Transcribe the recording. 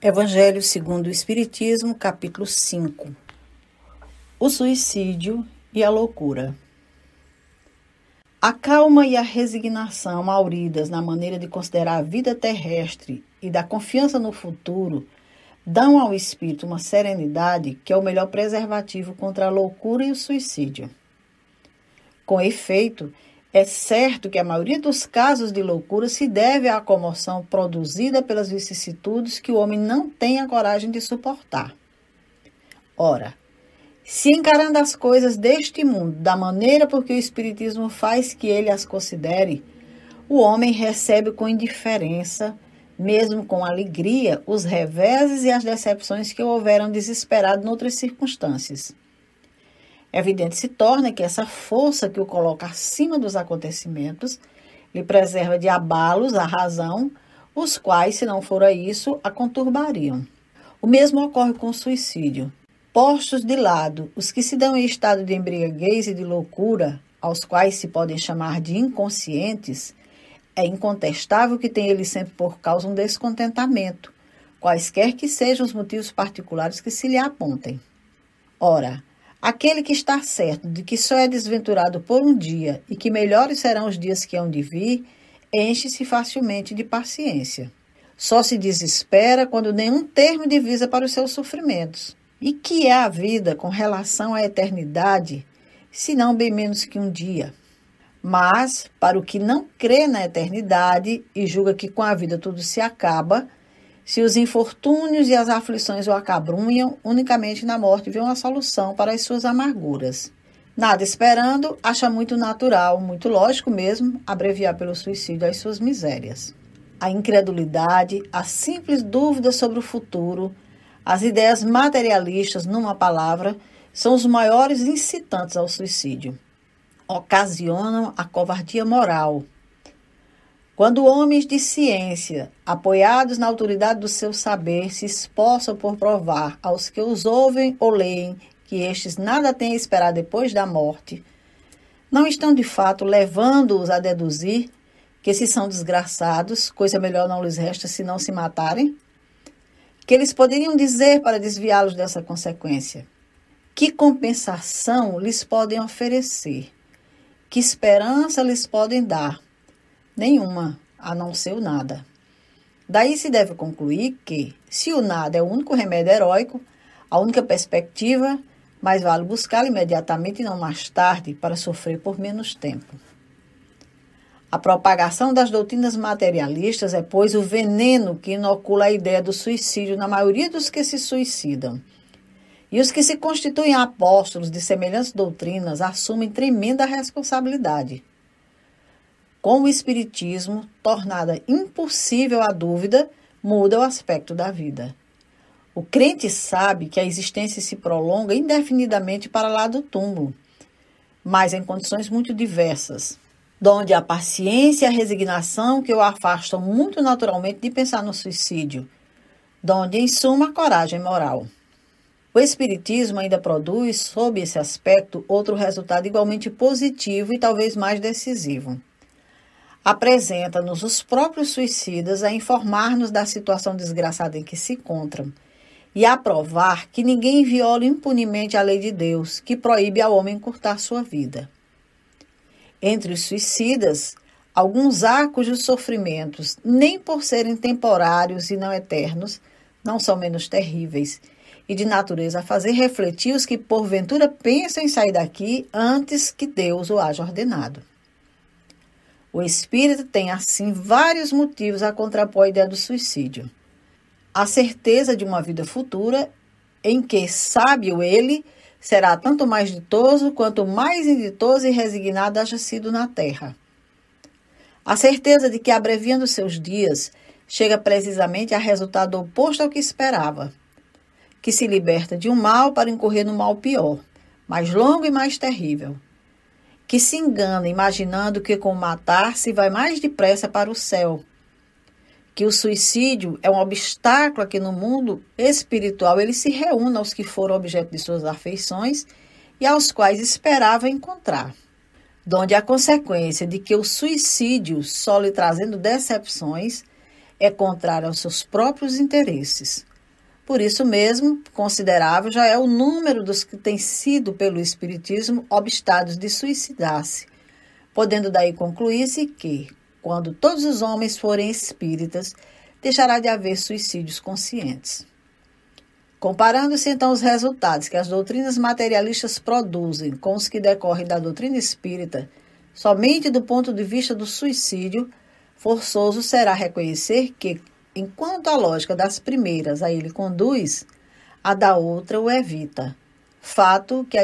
Evangelho segundo o Espiritismo, capítulo 5. O suicídio e a loucura. A calma e a resignação auridas na maneira de considerar a vida terrestre e da confiança no futuro dão ao espírito uma serenidade que é o melhor preservativo contra a loucura e o suicídio. Com efeito, é certo que a maioria dos casos de loucura se deve à comoção produzida pelas vicissitudes que o homem não tem a coragem de suportar. Ora, se encarando as coisas deste mundo da maneira por que o Espiritismo faz que ele as considere, o homem recebe com indiferença, mesmo com alegria, os reveses e as decepções que o houveram desesperado noutras circunstâncias. Evidente se torna que essa força que o coloca acima dos acontecimentos lhe preserva de abalos a razão, os quais, se não fora isso, a conturbariam. O mesmo ocorre com o suicídio. Postos de lado os que se dão em estado de embriaguez e de loucura, aos quais se podem chamar de inconscientes, é incontestável que tem ele sempre por causa um descontentamento, quaisquer que sejam os motivos particulares que se lhe apontem. Ora, Aquele que está certo de que só é desventurado por um dia e que melhores serão os dias que hão de vir, enche-se facilmente de paciência. Só se desespera quando nenhum termo divisa para os seus sofrimentos. E que é a vida com relação à eternidade, se não bem menos que um dia? Mas, para o que não crê na eternidade e julga que com a vida tudo se acaba, se os infortúnios e as aflições o acabrunham, unicamente na morte vê uma solução para as suas amarguras. Nada esperando, acha muito natural, muito lógico mesmo, abreviar pelo suicídio as suas misérias. A incredulidade, a simples dúvida sobre o futuro, as ideias materialistas, numa palavra, são os maiores incitantes ao suicídio. Ocasionam a covardia moral, quando homens de ciência, apoiados na autoridade do seu saber, se esforçam por provar aos que os ouvem ou leem que estes nada têm a esperar depois da morte, não estão de fato levando-os a deduzir que se são desgraçados, coisa melhor não lhes resta se não se matarem? Que eles poderiam dizer para desviá-los dessa consequência? Que compensação lhes podem oferecer? Que esperança lhes podem dar? Nenhuma, a não ser o nada. Daí se deve concluir que, se o nada é o único remédio heróico, a única perspectiva, mais vale buscá-lo imediatamente e não mais tarde, para sofrer por menos tempo. A propagação das doutrinas materialistas é, pois, o veneno que inocula a ideia do suicídio na maioria dos que se suicidam. E os que se constituem apóstolos de semelhantes doutrinas assumem tremenda responsabilidade com o Espiritismo, tornada impossível a dúvida, muda o aspecto da vida. O crente sabe que a existência se prolonga indefinidamente para lá do túmulo, mas em condições muito diversas, donde a paciência e a resignação que o afastam muito naturalmente de pensar no suicídio, donde, em suma, a coragem moral. O Espiritismo ainda produz, sob esse aspecto, outro resultado igualmente positivo e talvez mais decisivo apresenta-nos os próprios suicidas a informar-nos da situação desgraçada em que se encontram e a provar que ninguém viola impunemente a lei de Deus, que proíbe ao homem encurtar sua vida. Entre os suicidas, alguns há cujos sofrimentos, nem por serem temporários e não eternos, não são menos terríveis, e de natureza a fazer refletir os que porventura pensam em sair daqui antes que Deus o haja ordenado. O espírito tem, assim, vários motivos a contrapor a ideia do suicídio. A certeza de uma vida futura em que, sábio ele, será tanto mais ditoso quanto mais inditoso e resignado haja sido na terra. A certeza de que, abreviando seus dias, chega precisamente a resultado oposto ao que esperava, que se liberta de um mal para incorrer no mal pior, mais longo e mais terrível que se engana imaginando que com matar se vai mais depressa para o céu. Que o suicídio é um obstáculo aqui no mundo espiritual, ele se reúne aos que foram objeto de suas afeições e aos quais esperava encontrar. Donde a consequência de que o suicídio, só lhe trazendo decepções, é contrária aos seus próprios interesses. Por isso mesmo, considerável já é o número dos que têm sido, pelo Espiritismo, obstados de suicidar-se, podendo daí concluir-se que, quando todos os homens forem espíritas, deixará de haver suicídios conscientes. Comparando-se então os resultados que as doutrinas materialistas produzem com os que decorrem da doutrina espírita, somente do ponto de vista do suicídio, forçoso será reconhecer que, enquanto a lógica das primeiras a ele conduz, a da outra o evita. Fato que a